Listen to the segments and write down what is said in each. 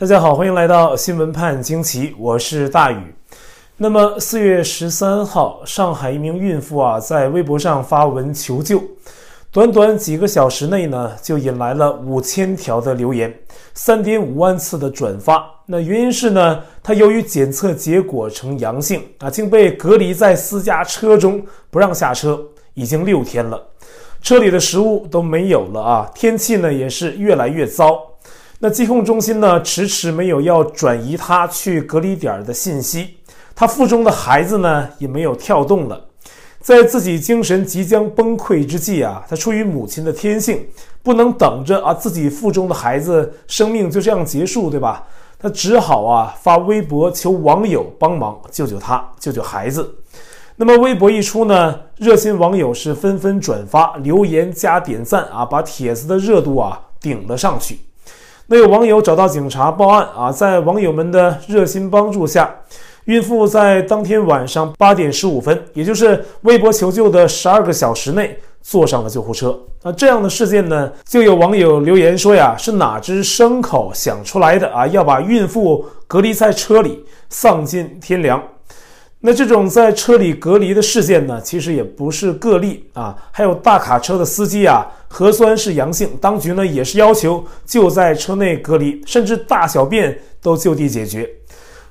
大家好，欢迎来到新闻判惊奇，我是大宇。那么四月十三号，上海一名孕妇啊在微博上发文求救，短短几个小时内呢就引来了五千条的留言，三点五万次的转发。那原因是呢，她由于检测结果呈阳性啊，竟被隔离在私家车中不让下车，已经六天了，车里的食物都没有了啊，天气呢也是越来越糟。那疾控中心呢，迟迟没有要转移他去隔离点的信息，他腹中的孩子呢，也没有跳动了。在自己精神即将崩溃之际啊，他出于母亲的天性，不能等着啊自己腹中的孩子生命就这样结束，对吧？他只好啊发微博求网友帮忙救救他，救救孩子。那么微博一出呢，热心网友是纷纷转发、留言加点赞啊，把帖子的热度啊顶了上去。那有网友找到警察报案啊，在网友们的热心帮助下，孕妇在当天晚上八点十五分，也就是微博求救的十二个小时内，坐上了救护车。那这样的事件呢，就有网友留言说呀，是哪只牲口想出来的啊？要把孕妇隔离在车里，丧尽天良。那这种在车里隔离的事件呢，其实也不是个例啊，还有大卡车的司机啊，核酸是阳性，当局呢也是要求就在车内隔离，甚至大小便都就地解决，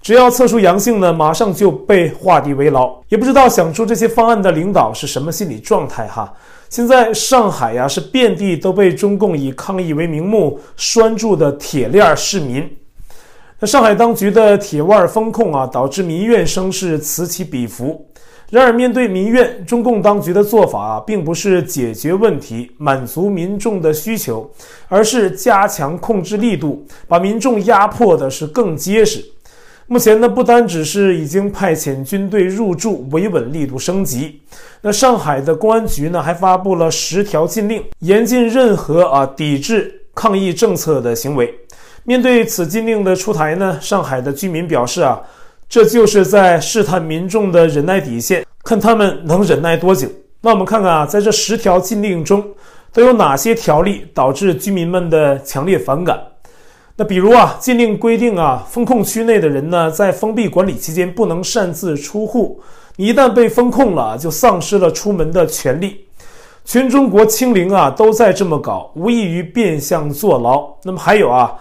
只要测出阳性呢，马上就被画地为牢。也不知道想出这些方案的领导是什么心理状态哈。现在上海呀，是遍地都被中共以抗疫为名目拴住的铁链市民。那上海当局的铁腕封控啊，导致民怨声势此起彼伏。然而，面对民怨，中共当局的做法啊，并不是解决问题、满足民众的需求，而是加强控制力度，把民众压迫的是更结实。目前呢，不单只是已经派遣军队入驻，维稳力度升级。那上海的公安局呢，还发布了十条禁令，严禁任何啊抵制抗疫政策的行为。面对此禁令的出台呢，上海的居民表示啊，这就是在试探民众的忍耐底线，看他们能忍耐多久。那我们看看啊，在这十条禁令中，都有哪些条例导致居民们的强烈反感？那比如啊，禁令规定啊，封控区内的人呢，在封闭管理期间不能擅自出户，你一旦被封控了，就丧失了出门的权利。全中国清零啊，都在这么搞，无异于变相坐牢。那么还有啊。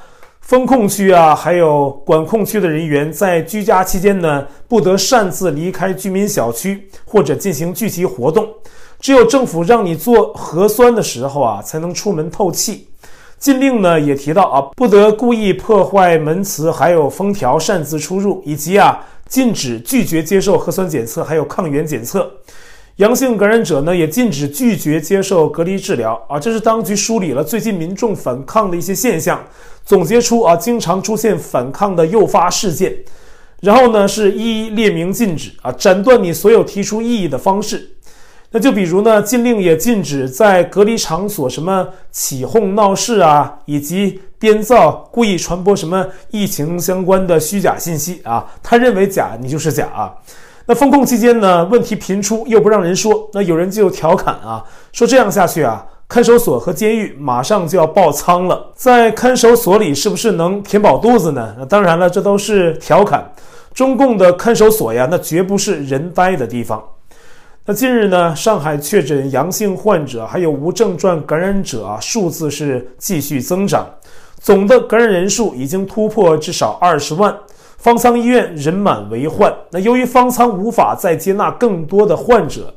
封控区啊，还有管控区的人员在居家期间呢，不得擅自离开居民小区或者进行聚集活动。只有政府让你做核酸的时候啊，才能出门透气。禁令呢也提到啊，不得故意破坏门磁，还有封条擅自出入，以及啊，禁止拒绝接受核酸检测，还有抗原检测。阳性感染者呢，也禁止拒绝接受隔离治疗啊！这是当局梳理了最近民众反抗的一些现象，总结出啊，经常出现反抗的诱发事件，然后呢，是一一列明禁止啊，斩断你所有提出异议的方式。那就比如呢，禁令也禁止在隔离场所什么起哄闹事啊，以及编造、故意传播什么疫情相关的虚假信息啊，他认为假，你就是假啊。那封控期间呢，问题频出，又不让人说，那有人就调侃啊，说这样下去啊，看守所和监狱马上就要爆仓了，在看守所里是不是能填饱肚子呢？那当然了，这都是调侃。中共的看守所呀，那绝不是人呆的地方。那近日呢，上海确诊阳性患者还有无症状感染者啊，数字是继续增长，总的感染人数已经突破至少二十万。方舱医院人满为患，那由于方舱无法再接纳更多的患者，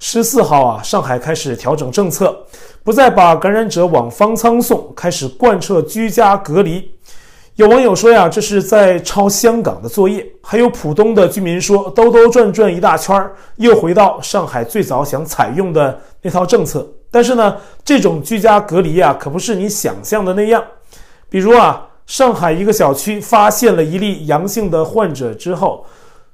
十四号啊，上海开始调整政策，不再把感染者往方舱送，开始贯彻居家隔离。有网友说呀，这是在抄香港的作业。还有浦东的居民说，兜兜转转一大圈，又回到上海最早想采用的那套政策。但是呢，这种居家隔离啊，可不是你想象的那样。比如啊。上海一个小区发现了一例阳性的患者之后，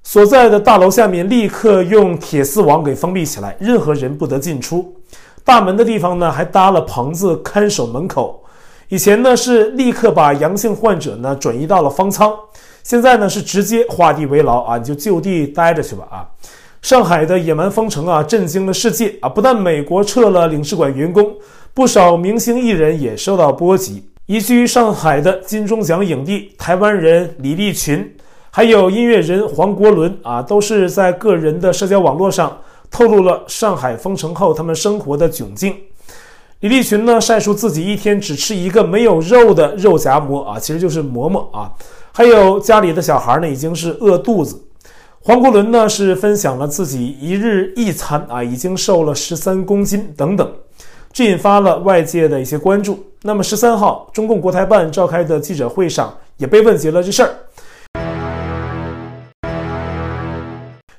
所在的大楼下面立刻用铁丝网给封闭起来，任何人不得进出。大门的地方呢，还搭了棚子看守门口。以前呢是立刻把阳性患者呢转移到了方舱，现在呢是直接画地为牢啊，你就就地待着去吧啊！上海的野蛮封城啊，震惊了世界啊！不但美国撤了领事馆员工，不少明星艺人也受到波及。移居上海的金钟奖影帝台湾人李立群，还有音乐人黄国伦啊，都是在个人的社交网络上透露了上海封城后他们生活的窘境。李立群呢，晒出自己一天只吃一个没有肉的肉夹馍啊，其实就是馍馍啊。还有家里的小孩呢，已经是饿肚子。黄国伦呢是分享了自己一日一餐啊，已经瘦了十三公斤等等，这引发了外界的一些关注。那么十三号，中共国台办召开的记者会上也被问及了这事儿，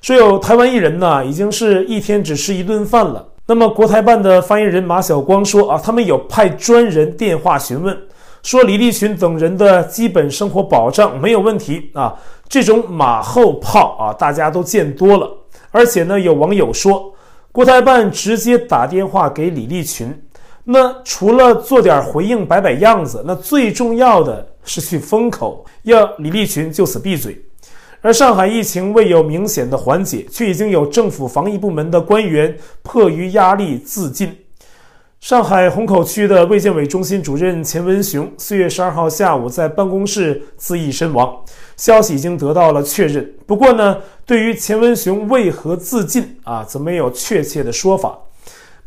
说有台湾艺人呢已经是一天只吃一顿饭了。那么国台办的发言人马晓光说啊，他们有派专人电话询问。说李立群等人的基本生活保障没有问题啊，这种马后炮啊，大家都见多了。而且呢，有网友说，国台办直接打电话给李立群，那除了做点回应、摆摆样子，那最重要的是去封口，要李立群就此闭嘴。而上海疫情未有明显的缓解，却已经有政府防疫部门的官员迫于压力自尽。上海虹口区的卫健委中心主任钱文雄四月十二号下午在办公室自缢身亡，消息已经得到了确认。不过呢，对于钱文雄为何自尽啊，则没有确切的说法。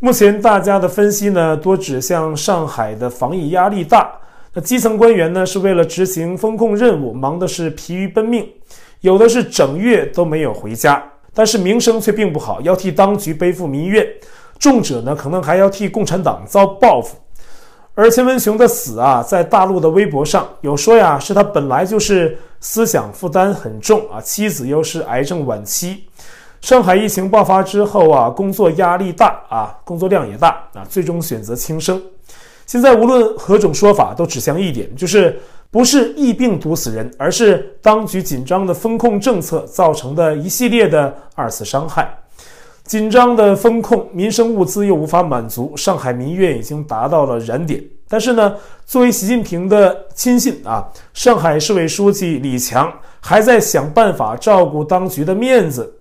目前大家的分析呢，多指向上海的防疫压力大，那基层官员呢是为了执行封控任务，忙的是疲于奔命，有的是整月都没有回家，但是名声却并不好，要替当局背负民怨。重者呢，可能还要替共产党遭报复。而钱文雄的死啊，在大陆的微博上有说呀，是他本来就是思想负担很重啊，妻子又是癌症晚期，上海疫情爆发之后啊，工作压力大啊，工作量也大啊，最终选择轻生。现在无论何种说法，都指向一点，就是不是疫病毒死人，而是当局紧张的风控政策造成的一系列的二次伤害。紧张的风控，民生物资又无法满足，上海民怨已经达到了燃点。但是呢，作为习近平的亲信啊，上海市委书记李强还在想办法照顾当局的面子。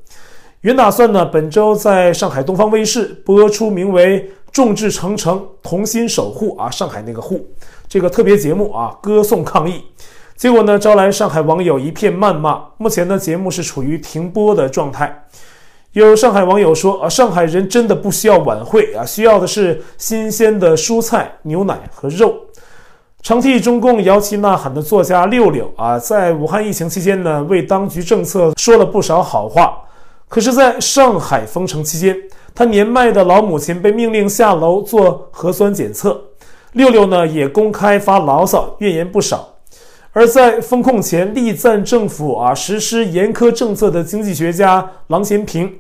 原打算呢，本周在上海东方卫视播出名为《众志成城，同心守护》啊，上海那个护这个特别节目啊，歌颂抗疫。结果呢，招来上海网友一片谩骂。目前呢，节目是处于停播的状态。有上海网友说啊，上海人真的不需要晚会啊，需要的是新鲜的蔬菜、牛奶和肉。常替中共摇旗呐喊的作家六六啊，在武汉疫情期间呢，为当局政策说了不少好话。可是，在上海封城期间，他年迈的老母亲被命令下楼做核酸检测，六六呢也公开发牢骚，怨言不少。而在封控前力赞政府啊实施严苛政策的经济学家郎咸平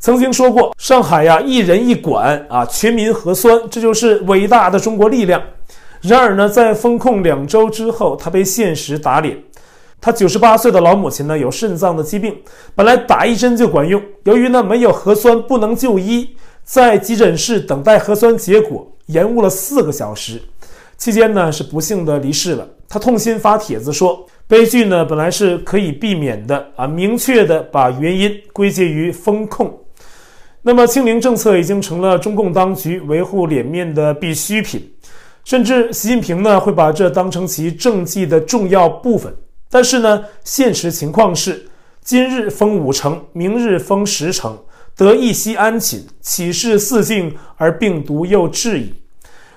曾经说过：“上海呀，一人一管啊，全民核酸，这就是伟大的中国力量。”然而呢，在封控两周之后，他被现实打脸。他九十八岁的老母亲呢，有肾脏的疾病，本来打一针就管用，由于呢没有核酸不能就医，在急诊室等待核酸结果，延误了四个小时。期间呢，是不幸的离世了。他痛心发帖子说：“悲剧呢，本来是可以避免的啊！明确的把原因归结于风控。那么，清零政策已经成了中共当局维护脸面的必需品，甚至习近平呢会把这当成其政绩的重要部分。但是呢，现实情况是，今日封五城，明日封十城，得一息安寝，岂是四境而病毒又至矣？”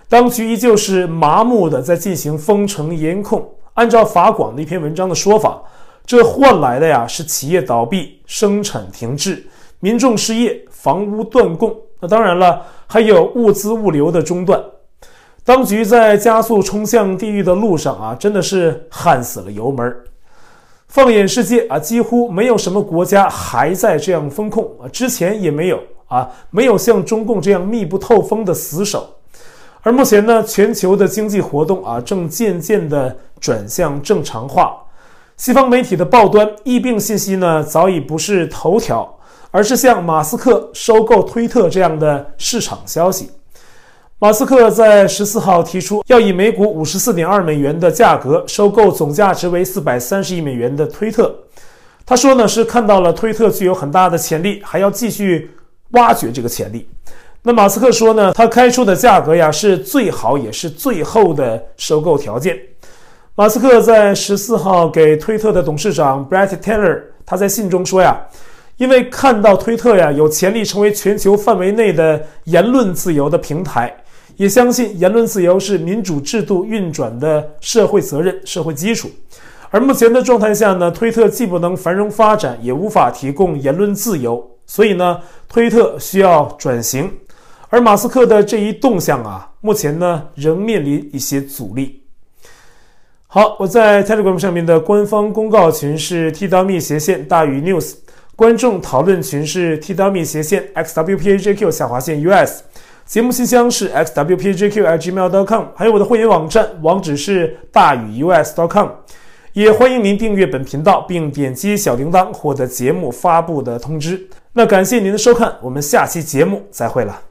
当局依旧是麻木的在进行封城严控。按照法广的一篇文章的说法，这换来的呀是企业倒闭、生产停滞、民众失业、房屋断供。那当然了，还有物资物流的中断。当局在加速冲向地狱的路上啊，真的是焊死了油门。放眼世界啊，几乎没有什么国家还在这样封控啊，之前也没有啊，没有像中共这样密不透风的死守。而目前呢，全球的经济活动啊，正渐渐地转向正常化。西方媒体的报端疫病信息呢，早已不是头条，而是像马斯克收购推特这样的市场消息。马斯克在十四号提出要以每股五十四点二美元的价格收购总价值为四百三十亿美元的推特。他说呢，是看到了推特具有很大的潜力，还要继续挖掘这个潜力。那马斯克说呢，他开出的价格呀是最好也是最后的收购条件。马斯克在十四号给推特的董事长 Bret Taylor，他在信中说呀，因为看到推特呀有潜力成为全球范围内的言论自由的平台，也相信言论自由是民主制度运转的社会责任、社会基础。而目前的状态下呢，推特既不能繁荣发展，也无法提供言论自由，所以呢，推特需要转型。而马斯克的这一动向啊，目前呢仍面临一些阻力。好，我在 Telegram 上面的官方公告群是 T.me 斜线大于 News，观众讨论群是 T.me 斜线 XWPAJQ 下划线 US，节目信箱是 xwpjqgmail.com，还有我的会员网站网址是大宇 US.com。也欢迎您订阅本频道，并点击小铃铛获得节目发布的通知。那感谢您的收看，我们下期节目再会了。